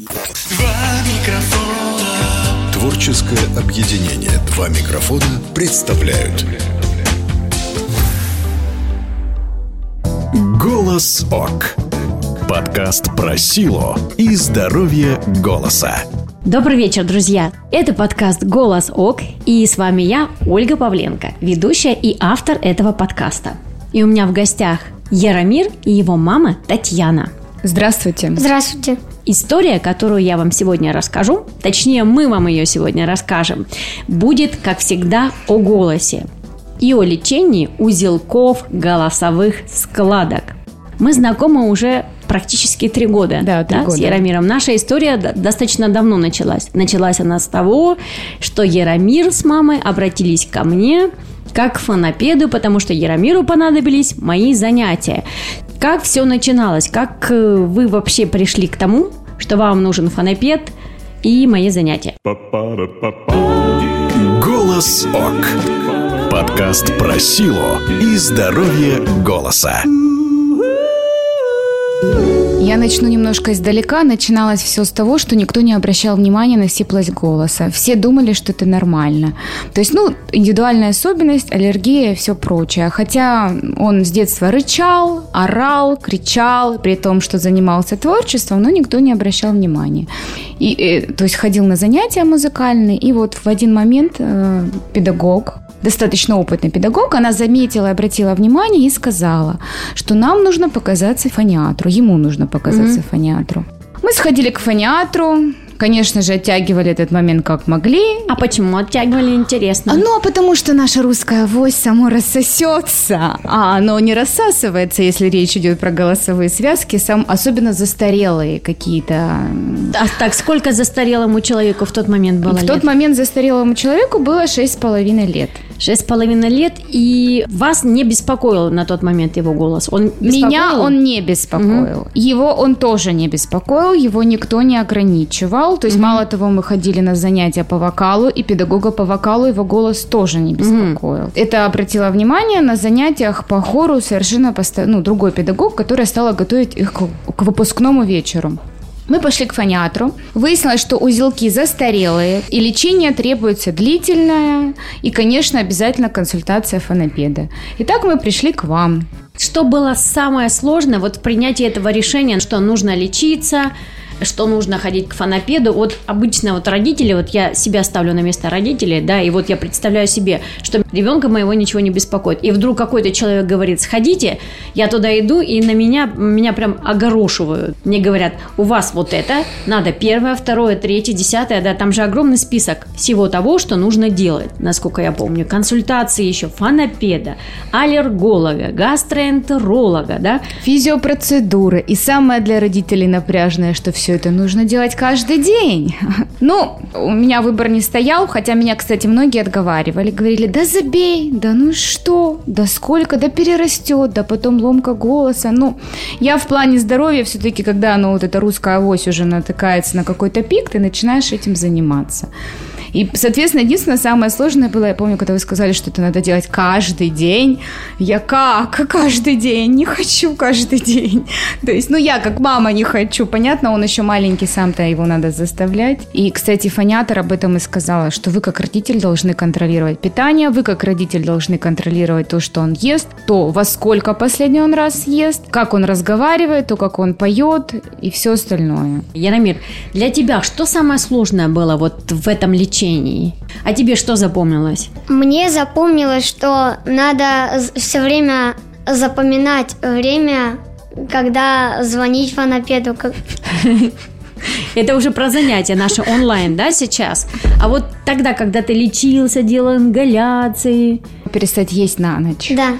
Два микрофона. Творческое объединение «Два микрофона» представляют Голос ОК Подкаст про силу и здоровье голоса Добрый вечер, друзья! Это подкаст «Голос ОК» и с вами я, Ольга Павленко, ведущая и автор этого подкаста. И у меня в гостях Яромир и его мама Татьяна. Здравствуйте. Здравствуйте. История, которую я вам сегодня расскажу, точнее мы вам ее сегодня расскажем, будет, как всегда, о голосе и о лечении узелков голосовых складок. Мы знакомы уже практически три года, Да, три года. с Яромиром. Наша история достаточно давно началась. Началась она с того, что Яромир с мамой обратились ко мне как к фонопеду, потому что Яромиру понадобились мои занятия. Как все начиналось? Как э, вы вообще пришли к тому, что вам нужен фонопед и мои занятия? Голос ОК. Подкаст про силу и здоровье голоса Я начну немножко издалека. Начиналось все с того, что никто не обращал внимания на сиплость голоса. Все думали, что это нормально. То есть, ну, индивидуальная особенность, аллергия и все прочее. Хотя он с детства рычал, орал, кричал, при том, что занимался творчеством, но никто не обращал внимания. И, э, то есть ходил на занятия музыкальные, и вот в один момент э, педагог, достаточно опытный педагог, она заметила и обратила внимание и сказала, что нам нужно показаться фониатру, ему нужно показаться фониатру. Мы сходили к фониатру, конечно же, оттягивали этот момент как могли. А почему оттягивали, интересно? А, Ну, а потому что наша русская авось само рассосется, а оно не рассасывается, если речь идет про голосовые связки, сам, особенно застарелые какие-то. А так, сколько застарелому человеку в тот момент было В лет? тот момент застарелому человеку было шесть с половиной лет. Шесть с половиной лет, и вас не беспокоил на тот момент его голос? Он Меня беспокоил? он не беспокоил. Его он тоже не беспокоил, его никто не ограничивал. То есть, мало того, мы ходили на занятия по вокалу, и педагога по вокалу его голос тоже не беспокоил. Это обратила внимание на занятиях по хору совершенно поста- ну, другой педагог, которая стала готовить их к, к выпускному вечеру. Мы пошли к фониатру. Выяснилось, что узелки застарелые, и лечение требуется длительное, и, конечно, обязательно консультация фонопеда. Итак, мы пришли к вам. Что было самое сложное вот в принятии этого решения, что нужно лечиться, что нужно ходить к фонопеду. Вот обычно вот родители, вот я себя ставлю на место родителей, да, и вот я представляю себе, что ребенка моего ничего не беспокоит. И вдруг какой-то человек говорит, сходите, я туда иду, и на меня, меня прям огорошивают. Мне говорят, у вас вот это, надо первое, второе, третье, десятое, да, там же огромный список всего того, что нужно делать, насколько я помню. Консультации еще фонопеда, аллерголога, гастроэнтеролога, да, Физиопроцедуры. И самое для родителей напряжное, что все это нужно делать каждый день. Ну, у меня выбор не стоял, хотя меня, кстати, многие отговаривали. Говорили, да забей, да ну что, да сколько, да перерастет, да потом ломка голоса. Ну, я в плане здоровья все-таки, когда оно, вот эта русская авось уже натыкается на какой-то пик, ты начинаешь этим заниматься. И, соответственно, единственное самое сложное было, я помню, когда вы сказали, что это надо делать каждый день. Я как? Каждый день? Не хочу каждый день. То есть, ну, я как мама не хочу. Понятно, он еще маленький, сам-то его надо заставлять. И, кстати, фониатор об этом и сказала, что вы как родитель должны контролировать питание, вы как родитель должны контролировать то, что он ест, то во сколько последний он раз ест, как он разговаривает, то, как он поет и все остальное. Яромир, для тебя что самое сложное было вот в этом лечении? А тебе что запомнилось? Мне запомнилось, что надо все время запоминать время, когда звонить фонопеду. как- Это уже про занятия наши онлайн, да, сейчас? А вот тогда, когда ты лечился, делал ингаляции, Перестать есть на ночь. Да,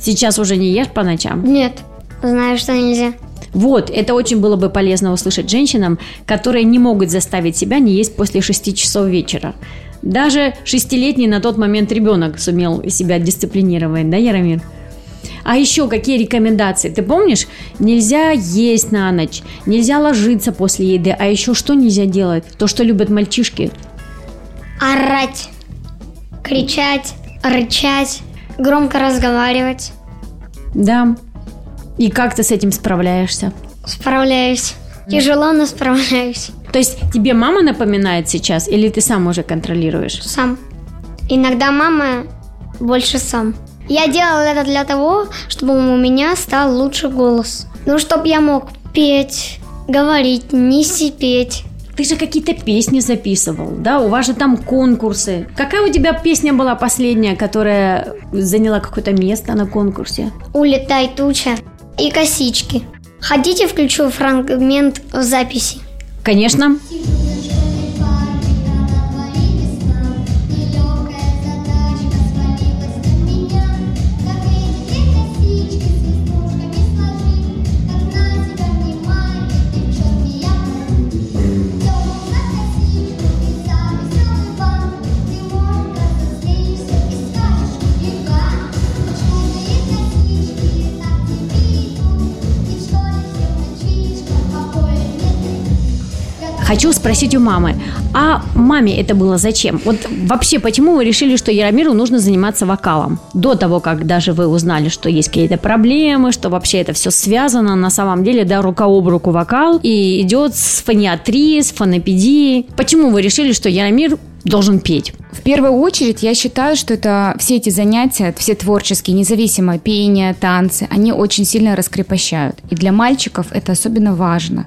сейчас уже не ешь по ночам? нет, знаю, что нельзя. Вот, это очень было бы полезно услышать женщинам, которые не могут заставить себя не есть после 6 часов вечера. Даже шестилетний на тот момент ребенок сумел себя дисциплинировать, да, Яромир? А еще какие рекомендации? Ты помнишь, нельзя есть на ночь, нельзя ложиться после еды, а еще что нельзя делать? То, что любят мальчишки. Орать, кричать, рычать, громко разговаривать. Да. И как ты с этим справляешься? Справляюсь. Тяжело, но справляюсь. То есть тебе мама напоминает сейчас, или ты сам уже контролируешь? Сам. Иногда мама больше сам. Я делал это для того, чтобы у меня стал лучше голос. Ну, чтобы я мог петь, говорить, не сипеть. Ты же какие-то песни записывал, да? У вас же там конкурсы. Какая у тебя песня была последняя, которая заняла какое-то место на конкурсе? Улетай туча и косички. Хотите, включу фрагмент в записи? Конечно. Хочу спросить у мамы, а маме это было зачем? Вот вообще, почему вы решили, что Яромиру нужно заниматься вокалом? До того, как даже вы узнали, что есть какие-то проблемы, что вообще это все связано, на самом деле, да, рука об руку вокал, и идет с фониатрией, с фонопедией. Почему вы решили, что Яромир должен петь? В первую очередь, я считаю, что это все эти занятия, все творческие, независимо пение, танцы, они очень сильно раскрепощают. И для мальчиков это особенно важно.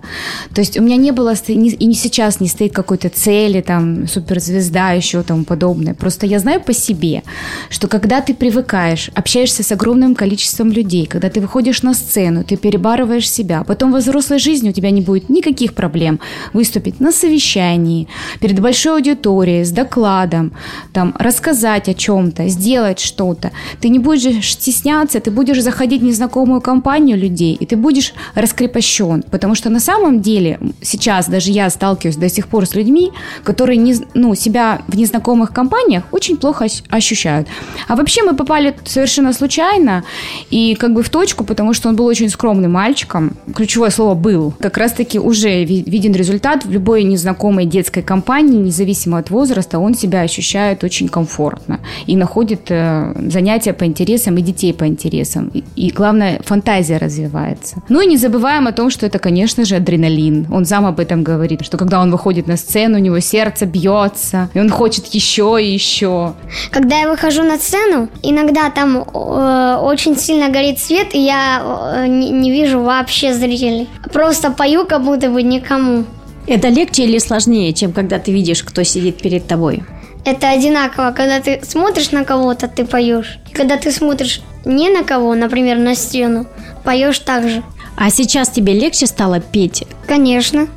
То есть у меня не было, и не сейчас не стоит какой-то цели, там, суперзвезда, еще тому подобное. Просто я знаю по себе, что когда ты привыкаешь, общаешься с огромным количеством людей, когда ты выходишь на сцену, ты перебарываешь себя, потом во взрослой жизни у тебя не будет никаких проблем выступить на совещании, перед большой аудиторией, с докладом, там, рассказать о чем-то, сделать что-то. Ты не будешь стесняться, ты будешь заходить в незнакомую компанию людей, и ты будешь раскрепощен. Потому что на самом деле сейчас даже я сталкиваюсь до сих пор с людьми, которые не, ну, себя в незнакомых компаниях очень плохо ощущают. А вообще мы попали совершенно случайно и как бы в точку, потому что он был очень скромным мальчиком. Ключевое слово «был». Как раз-таки уже виден результат в любой незнакомой детской компании, независимо от возраста, он себя ощущает очень комфортно и находит э, занятия по интересам и детей по интересам. И, и главное, фантазия развивается. Ну и не забываем о том, что это, конечно же, адреналин. Он сам об этом говорит, что когда он выходит на сцену, у него сердце бьется, и он хочет еще и еще. Когда я выхожу на сцену, иногда там э, очень сильно горит свет, и я э, не, не вижу вообще зрителей. Просто пою, как будто бы никому. Это легче или сложнее, чем когда ты видишь, кто сидит перед тобой? Это одинаково. Когда ты смотришь на кого-то, ты поешь. И когда ты смотришь не на кого, например, на стену, поешь так же. А сейчас тебе легче стало петь? Конечно.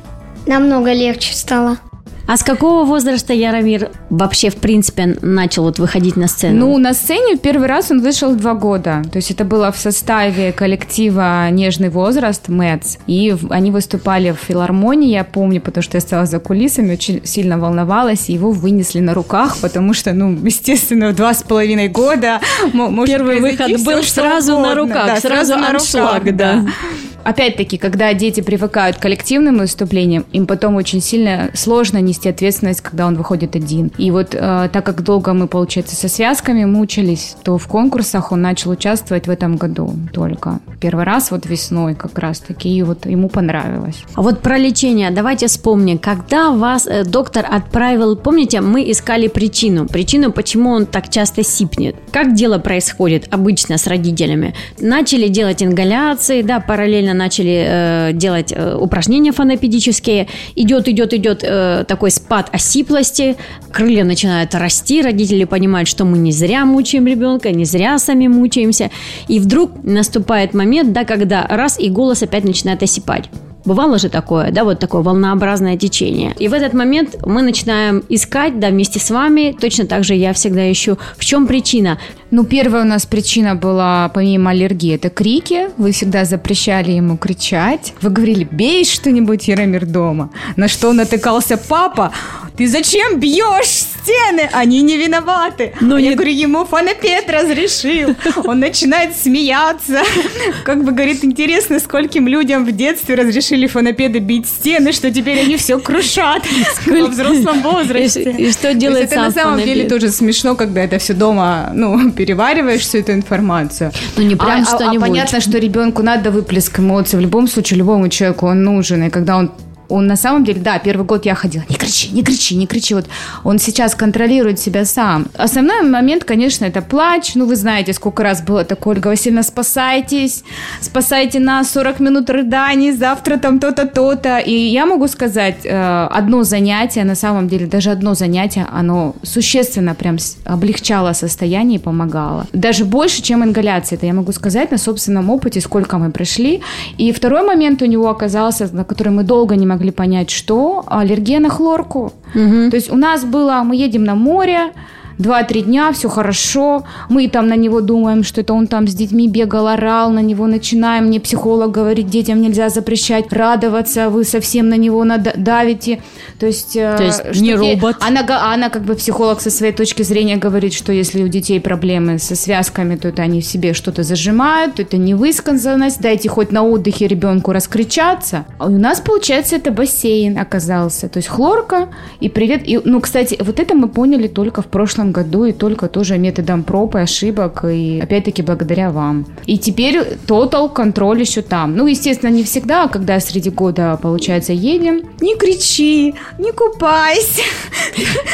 Намного легче стало. А с какого возраста Яромир вообще, в принципе, начал вот выходить на сцену? Ну, на сцене первый раз он вышел в два года. То есть это было в составе коллектива «Нежный возраст» Мэтс. И они выступали в филармонии, я помню, потому что я стала за кулисами, очень сильно волновалась, и его вынесли на руках, потому что, ну, естественно, в два с половиной года Первый выход был сразу на руках, да, сразу, сразу на руках, да. да. Опять-таки, когда дети привыкают к коллективным выступлениям, им потом очень сильно сложно нести ответственность, когда он выходит один. И вот э, так как долго мы, получается, со связками мучились, то в конкурсах он начал участвовать в этом году только. Первый раз вот весной как раз-таки, и вот ему понравилось. А вот про лечение давайте вспомним. Когда вас э, доктор отправил, помните, мы искали причину. Причину, почему он так часто сипнет. Как дело происходит обычно с родителями? Начали делать ингаляции, да, параллельно начали э, делать э, упражнения фонопедические. Идет, идет, идет э, такой спад осиплости, крылья начинают расти, родители понимают, что мы не зря мучаем ребенка, не зря сами мучаемся. И вдруг наступает момент, да, когда раз и голос опять начинает осипать. Бывало же такое, да, вот такое волнообразное течение. И в этот момент мы начинаем искать, да, вместе с вами, точно так же я всегда ищу, в чем причина. Ну, первая у нас причина была, помимо аллергии, это крики. Вы всегда запрещали ему кричать. Вы говорили, бей что-нибудь, Яромир, дома. На что натыкался папа. Ты зачем бьешь стены, они не виноваты. А я не- говорю, ему фонопед разрешил. Он начинает смеяться. Как бы говорит, интересно, скольким людям в детстве разрешили фонопеды бить стены, что теперь они все крушат во взрослом возрасте. И- и что делает это сам на самом деле тоже смешно, когда это все дома, ну, перевариваешь всю эту информацию. Ну, не прям а, а- а что-нибудь. понятно, что ребенку надо выплеск эмоций. В любом случае, любому человеку он нужен. И когда он он на самом деле, да, первый год я ходила, не кричи, не кричи, не кричи. Вот он сейчас контролирует себя сам. Основной момент, конечно, это плач. Ну, вы знаете, сколько раз было такое, Ольга Васильевна, спасайтесь, спасайте нас, 40 минут рыданий, завтра там то-то, то-то. И я могу сказать, э, одно занятие, на самом деле, даже одно занятие, оно существенно прям облегчало состояние и помогало. Даже больше, чем ингаляция. Это я могу сказать на собственном опыте, сколько мы прошли. И второй момент у него оказался, на который мы долго не могли понять, что аллергия на хлорку. То есть у нас было, мы едем на море, Два-три дня, все хорошо. Мы там на него думаем, что это он там с детьми бегал, орал, на него начинаем. Мне психолог говорит, детям нельзя запрещать радоваться, вы совсем на него давите. То есть, э, То есть не робот. Она, она как бы психолог со своей точки зрения говорит, что если у детей проблемы со связками, то это они в себе что-то зажимают, то это невысказанность, дайте хоть на отдыхе ребенку раскричаться. А у нас, получается, это бассейн оказался. То есть хлорка и привет. И, ну, кстати, вот это мы поняли только в прошлом году и только тоже методом проб и ошибок, и опять-таки благодаря вам. И теперь тотал контроль еще там. Ну, естественно, не всегда, а когда среди года, получается, едем. Не кричи, не купайся.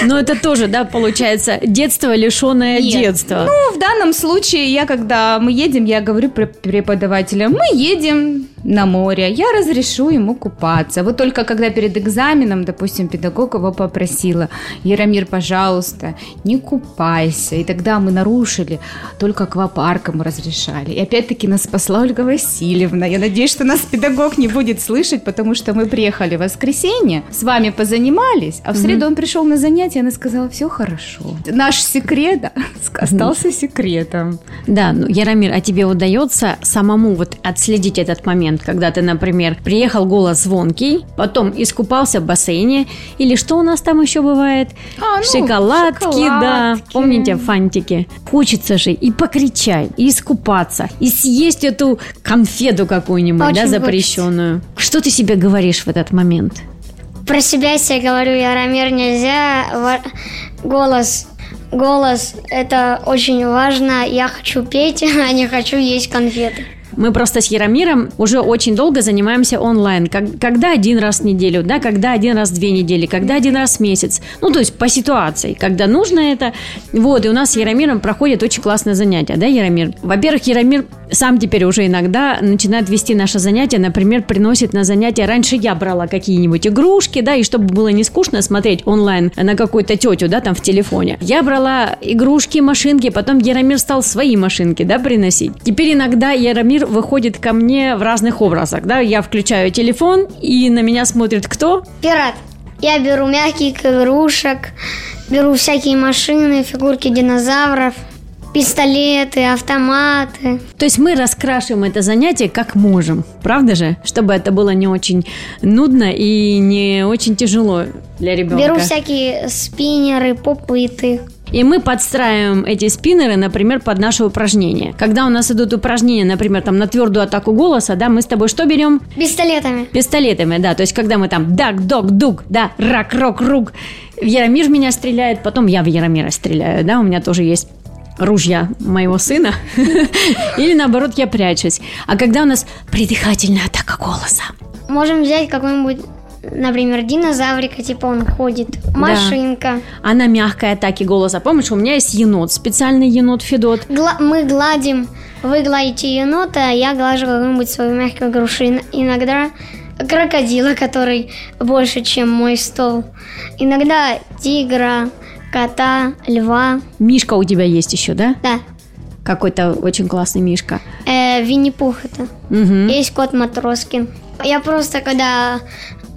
Но это тоже, да, получается, детство, лишенное Нет. детства. Ну, в данном случае, я когда мы едем, я говорю пр- преподавателям, мы едем на море, я разрешу ему купаться. Вот только когда перед экзаменом, допустим, педагог его попросила, Яромир, пожалуйста, не купайся. И тогда мы нарушили, только аквапарком разрешали. И опять-таки нас спасла Ольга Васильевна. Я надеюсь, что нас педагог не будет слышать, потому что мы приехали в воскресенье, с вами позанимались, а в среду он пришел на занятие, и она сказала, все хорошо. Наш секрет остался секретом. Да, ну, Яромир, а тебе удается самому вот отследить этот момент, когда ты, например, приехал голос звонкий, потом искупался в бассейне, или что у нас там еще бывает? А, ну, шоколадки, да. шоколадки. Помните фантики? Хочется же и покричать, и искупаться, и съесть эту конфету какую-нибудь, Очень да, хочется. запрещенную. Что ты себе говоришь в этот момент? Про себя я себе говорю, Яромир, нельзя. Голос, голос, это очень важно. Я хочу петь, а не хочу есть конфеты. Мы просто с Яромиром уже очень долго занимаемся онлайн. Как- когда один раз в неделю, да, когда один раз в две недели, когда один раз в месяц. Ну, то есть по ситуации, когда нужно это. Вот, и у нас с Яромиром проходит очень классное занятие, да, Яромир? Во-первых, Яромир сам теперь уже иногда начинает вести наше занятие, например, приносит на занятия. Раньше я брала какие-нибудь игрушки, да, и чтобы было не скучно смотреть онлайн на какую-то тетю, да, там в телефоне. Я брала игрушки, машинки, потом Яромир стал свои машинки, да, приносить. Теперь иногда Яромир выходит ко мне в разных образах, да, я включаю телефон, и на меня смотрит кто? Пират. Я беру мягких игрушек, беру всякие машины, фигурки динозавров, пистолеты, автоматы. То есть мы раскрашиваем это занятие как можем, правда же? Чтобы это было не очень нудно и не очень тяжело для ребенка. Беру всякие спиннеры, попыты. И мы подстраиваем эти спиннеры, например, под наши упражнения. Когда у нас идут упражнения, например, там на твердую атаку голоса, да, мы с тобой что берем? Пистолетами. Пистолетами, да. То есть, когда мы там дак, док, дук, да, рак, рок, рук. Яромир меня стреляет, потом я в Яромира стреляю, да, у меня тоже есть ружья моего сына. Или наоборот, я прячусь. А когда у нас придыхательная атака голоса, Можем взять какой-нибудь, например, динозаврика, типа он ходит, машинка. она мягкой атаки голоса. Помнишь, у меня есть енот, специальный енот Федот. Гла- мы гладим, вы гладите енота, а я глажу какую-нибудь свою мягкую грушу. Ин- Иногда крокодила, который больше, чем мой стол. Иногда тигра, кота, льва. Мишка у тебя есть еще, да? Да, Какой-то очень классный Мишка. э, Винни-Пух это. Мгм. Есть кот Матроскин. Я просто, когда,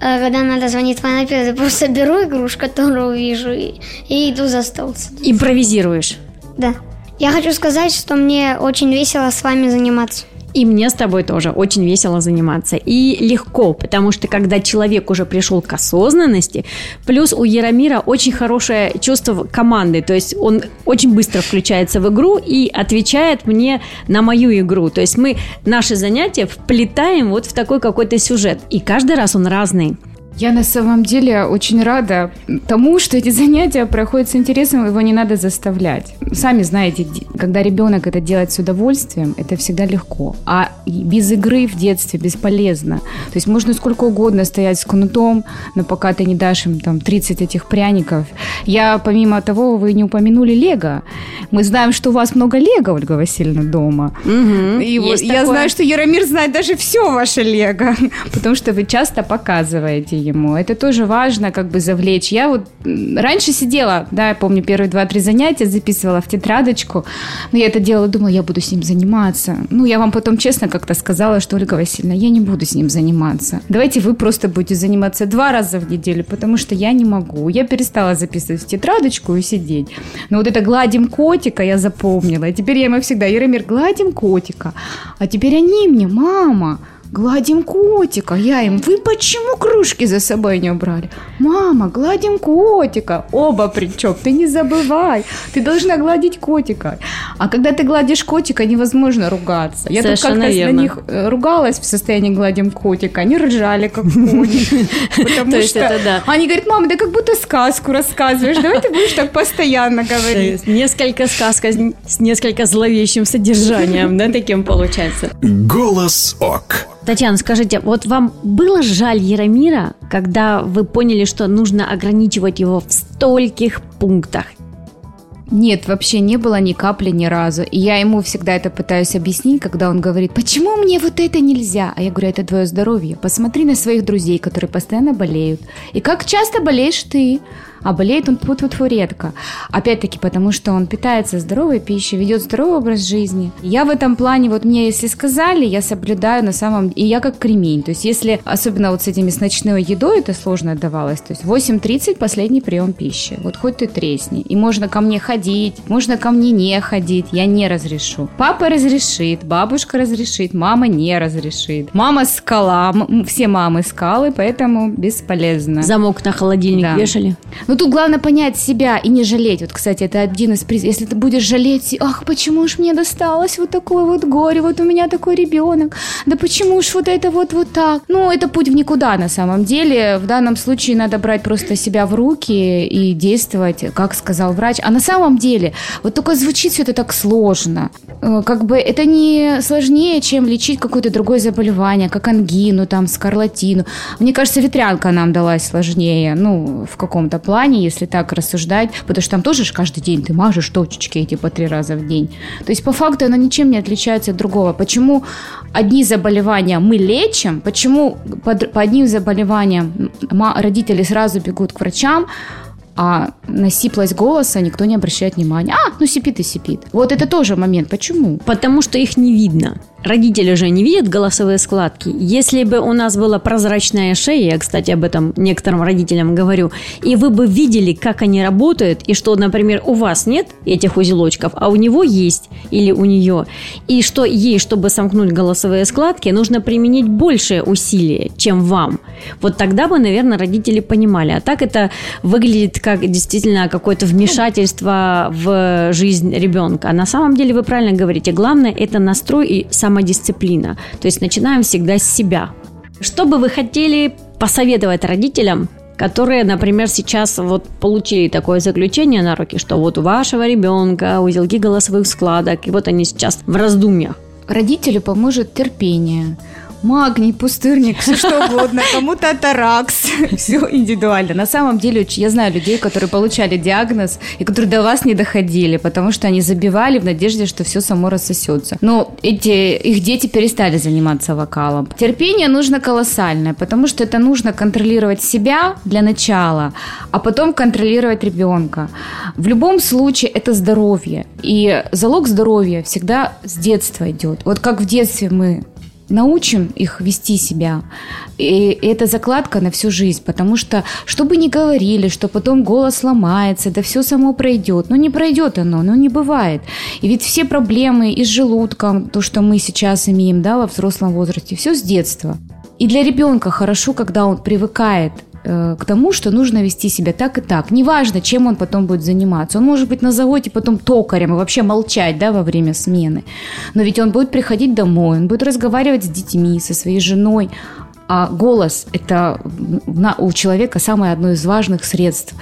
э, когда надо звонить фонопеду, я просто беру игрушку, которую вижу, и, и иду за стол. Импровизируешь. Да. Я хочу сказать, что мне очень весело с вами заниматься. И мне с тобой тоже очень весело заниматься. И легко, потому что когда человек уже пришел к осознанности, плюс у Яромира очень хорошее чувство команды, то есть он очень быстро включается в игру и отвечает мне на мою игру. То есть мы наши занятия вплетаем вот в такой какой-то сюжет. И каждый раз он разный. Я на самом деле очень рада тому, что эти занятия проходят с интересом, его не надо заставлять. Сами знаете, когда ребенок это делает с удовольствием, это всегда легко. А без игры в детстве бесполезно. То есть можно сколько угодно стоять с кнутом, но пока ты не дашь им там 30 этих пряников. Я, помимо того, вы не упомянули Лего. Мы знаем, что у вас много Лего, Ольга Васильевна, дома. Угу, И вот я такое. знаю, что Яромир знает даже все ваше Лего, потому что вы часто показываете ему. Это тоже важно, как бы завлечь. Я вот раньше сидела, да, я помню, первые два-три занятия записывала в тетрадочку, но я это делала, думала, я буду с ним заниматься. Ну, я вам потом честно как-то сказала, что, Ольга Васильевна, я не буду с ним заниматься. Давайте вы просто будете заниматься два раза в неделю, потому что я не могу. Я перестала записывать в тетрадочку и сидеть. Но вот это гладим котика я запомнила. И теперь я ему всегда, Яромир, гладим котика. А теперь они мне, мама, Гладим котика. Я им, вы почему кружки за собой не убрали? Мама, гладим котика. Оба причем, ты не забывай. Ты должна гладить котика. А когда ты гладишь котика, невозможно ругаться. Я тут Совершенно как-то на них э, ругалась в состоянии гладим котика. Они ржали, как кони. Потому То есть что это да. они говорят, мама, да как будто сказку рассказываешь. Давай ты будешь так постоянно говорить. Несколько сказка с несколько зловещим содержанием, да, таким получается. Голос ОК. Татьяна, скажите, вот вам было жаль Яромира, когда вы поняли, что нужно ограничивать его в стольких пунктах? Нет, вообще не было ни капли ни разу. И я ему всегда это пытаюсь объяснить, когда он говорит, почему мне вот это нельзя? А я говорю, это твое здоровье. Посмотри на своих друзей, которые постоянно болеют. И как часто болеешь ты? А болеет он тьфу тьфу редко. Опять-таки, потому что он питается здоровой пищей, ведет здоровый образ жизни. Я в этом плане, вот мне если сказали, я соблюдаю на самом И я как кремень. То есть если, особенно вот с этими с ночной едой, это сложно давалось. То есть 8.30 последний прием пищи. Вот хоть ты тресни. И можно ко мне ходить, можно ко мне не ходить. Я не разрешу. Папа разрешит, бабушка разрешит, мама не разрешит. Мама скала, все мамы скалы, поэтому бесполезно. Замок на холодильник Да. вешали? Но тут главное понять себя и не жалеть. Вот, кстати, это один из приз. Если ты будешь жалеть, ах, почему ж мне досталось вот такое вот горе, вот у меня такой ребенок, да почему ж вот это вот вот так. Ну, это путь в никуда на самом деле. В данном случае надо брать просто себя в руки и действовать, как сказал врач. А на самом деле, вот только звучит все это так сложно. Э, Как бы это не сложнее, чем лечить какое-то другое заболевание, как ангину, там, скарлатину. Мне кажется, ветрянка нам далась сложнее, ну, в каком-то плане, если так рассуждать, потому что там тоже каждый день ты мажешь точечки эти по три раза в день. То есть, по факту, оно ничем не отличается от другого. Почему одни заболевания мы лечим, почему по, одним заболеваниям родители сразу бегут к врачам, а на сиплость голоса никто не обращает внимания. А, ну сипит и сипит. Вот это тоже момент. Почему? Потому что их не видно. Родители же не видят голосовые складки. Если бы у нас была прозрачная шея, я, кстати, об этом некоторым родителям говорю, и вы бы видели, как они работают, и что, например, у вас нет этих узелочков, а у него есть или у нее, и что ей, чтобы сомкнуть голосовые складки, нужно применить большее усилие, чем вам. Вот тогда бы, наверное, родители понимали. А так это выглядит как действительно какое-то вмешательство в жизнь ребенка. А на самом деле вы правильно говорите. Главное – это настрой и самодисциплина. То есть начинаем всегда с себя. Что бы вы хотели посоветовать родителям, которые, например, сейчас вот получили такое заключение на руки, что вот у вашего ребенка узелки голосовых складок, и вот они сейчас в раздумьях. Родителю поможет терпение. Магний, пустырник, все что угодно, кому-то атаракс, все индивидуально. На самом деле, я знаю людей, которые получали диагноз и которые до вас не доходили, потому что они забивали в надежде, что все само рассосется. Но эти, их дети перестали заниматься вокалом. Терпение нужно колоссальное, потому что это нужно контролировать себя для начала, а потом контролировать ребенка. В любом случае это здоровье. И залог здоровья всегда с детства идет. Вот как в детстве мы научим их вести себя. И это закладка на всю жизнь, потому что, что бы ни говорили, что потом голос ломается, да все само пройдет. Ну, не пройдет оно, ну, не бывает. И ведь все проблемы и с желудком, то, что мы сейчас имеем, да, во взрослом возрасте, все с детства. И для ребенка хорошо, когда он привыкает э, к тому, что нужно вести себя так и так. Неважно, чем он потом будет заниматься. Он может быть на заводе потом токарем и вообще молчать да, во время смены. Но ведь он будет приходить домой, он будет разговаривать с детьми, со своей женой. А голос – это у человека самое одно из важных средств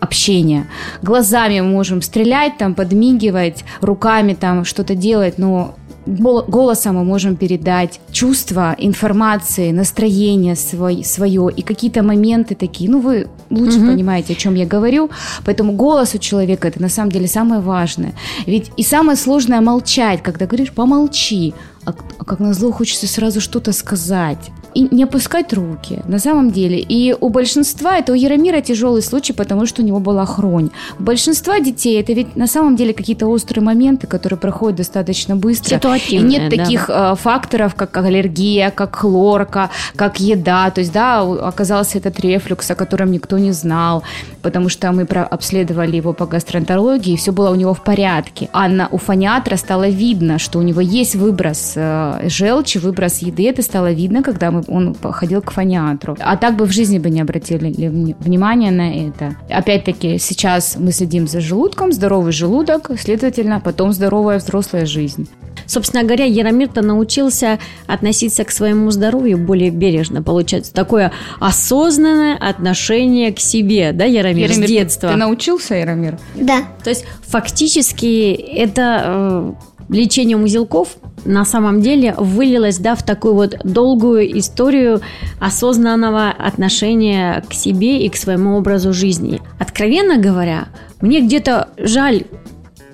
общения. Глазами мы можем стрелять, там, подмигивать, руками там что-то делать, но голосом мы можем передать чувства, информации, настроение свой, свое и какие-то моменты такие. Ну, вы лучше угу. понимаете, о чем я говорю. Поэтому голос у человека это на самом деле самое важное. Ведь и самое сложное молчать, когда говоришь помолчи, а, а как назло хочется сразу что-то сказать и не опускать руки, на самом деле. И у большинства, это у Яромира тяжелый случай, потому что у него была хронь. У большинства детей это ведь на самом деле какие-то острые моменты, которые проходят достаточно быстро. И нет да. таких э, факторов, как аллергия, как хлорка, как еда. То есть, да, оказался этот рефлюкс, о котором никто не знал, потому что мы обследовали его по гастроэнтерологии, и все было у него в порядке. А на, у фониатра стало видно, что у него есть выброс э, желчи, выброс еды. Это стало видно, когда мы он ходил к фониатру. А так бы в жизни бы не обратили внимания на это. Опять-таки, сейчас мы следим за желудком, здоровый желудок, следовательно, потом здоровая взрослая жизнь. Собственно говоря, Яромир-то научился относиться к своему здоровью более бережно. Получается, такое осознанное отношение к себе, да, Яромир, Яромир с детства. Ты, ты научился, Яромир? Да. То есть, фактически, это э, лечение узелков на самом деле вылилось да, в такую вот долгую историю осознанного отношения к себе и к своему образу жизни. Откровенно говоря, мне где-то жаль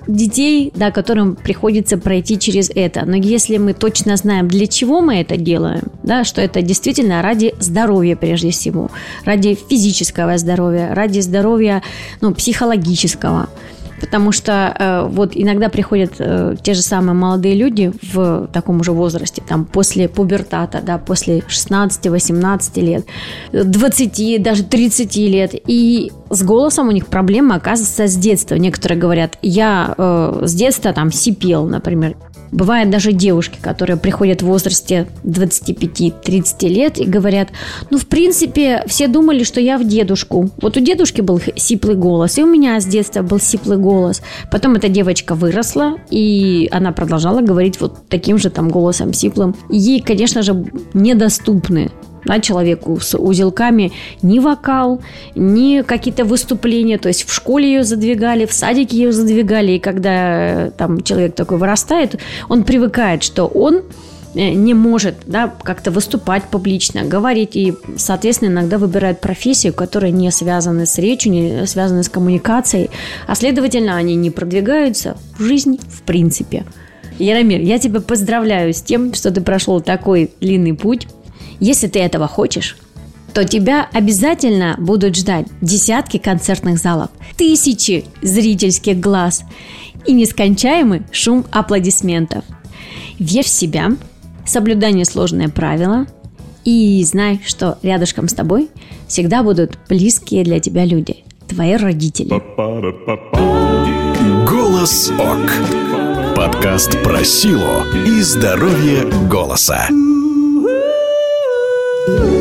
детей, да, которым приходится пройти через это. Но если мы точно знаем, для чего мы это делаем, да, что это действительно ради здоровья прежде всего, ради физического здоровья, ради здоровья ну, психологического, потому что э, вот иногда приходят э, те же самые молодые люди в таком уже возрасте, там после пубертата, да, после 16-18 лет, 20, даже 30 лет, и с голосом у них проблема оказывается с детства. Некоторые говорят, я э, с детства там сипел, например. Бывают даже девушки, которые приходят в возрасте 25-30 лет и говорят, ну, в принципе, все думали, что я в дедушку. Вот у дедушки был сиплый голос, и у меня с детства был сиплый голос. Потом эта девочка выросла, и она продолжала говорить вот таким же там голосом сиплым. Ей, конечно же, недоступны да, человеку с узелками ни вокал, ни какие-то выступления. То есть в школе ее задвигали, в садике ее задвигали. И когда э, там человек такой вырастает, он привыкает, что он э, не может да, как-то выступать публично, говорить и, соответственно, иногда выбирает профессию, которая не связана с речью, не связана с коммуникацией, а, следовательно, они не продвигаются в жизни в принципе. Яромир, я тебя поздравляю с тем, что ты прошел такой длинный путь, если ты этого хочешь, то тебя обязательно будут ждать десятки концертных залов, тысячи зрительских глаз и нескончаемый шум аплодисментов. Верь в себя, соблюдай несложные правила и знай, что рядышком с тобой всегда будут близкие для тебя люди, твои родители. Голос ОК. Подкаст про силу и здоровье голоса. Ooh.